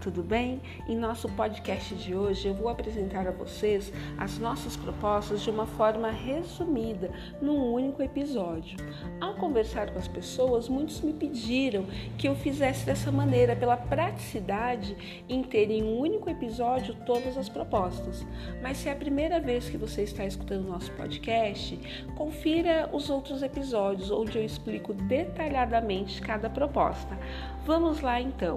tudo bem? Em nosso podcast de hoje eu vou apresentar a vocês as nossas propostas de uma forma resumida, num único episódio. Ao conversar com as pessoas, muitos me pediram que eu fizesse dessa maneira, pela praticidade em ter em um único episódio todas as propostas. Mas se é a primeira vez que você está escutando nosso podcast, confira os outros episódios onde eu explico detalhadamente cada proposta. Vamos lá então.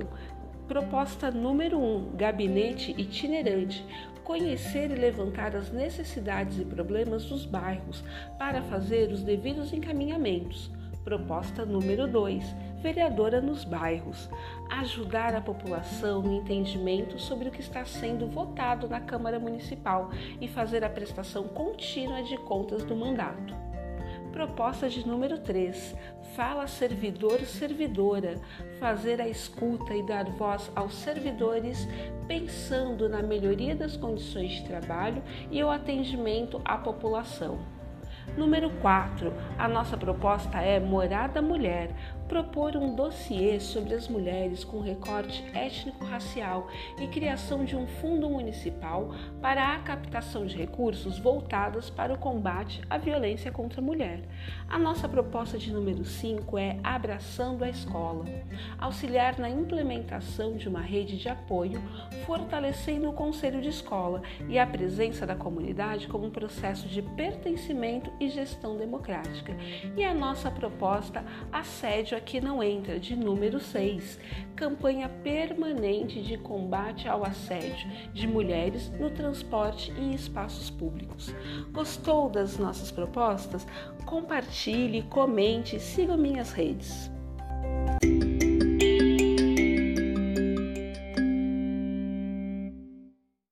Proposta número 1: um, Gabinete itinerante. Conhecer e levantar as necessidades e problemas dos bairros para fazer os devidos encaminhamentos. Proposta número 2: Vereadora nos bairros. Ajudar a população no entendimento sobre o que está sendo votado na Câmara Municipal e fazer a prestação contínua de contas do mandato. Proposta de número 3. Fala servidor-servidora. Fazer a escuta e dar voz aos servidores, pensando na melhoria das condições de trabalho e o atendimento à população. Número 4. A nossa proposta é Morada Mulher, propor um dossiê sobre as mulheres com recorte étnico-racial e criação de um fundo municipal para a captação de recursos voltados para o combate à violência contra a mulher. A nossa proposta de número 5 é Abraçando a Escola, auxiliar na implementação de uma rede de apoio, fortalecendo o conselho de escola e a presença da comunidade como um processo de pertencimento e gestão democrática. E a nossa proposta, assédio aqui não entra, de número 6, campanha permanente de combate ao assédio de mulheres no transporte e espaços públicos. Gostou das nossas propostas? Compartilhe, comente, siga minhas redes.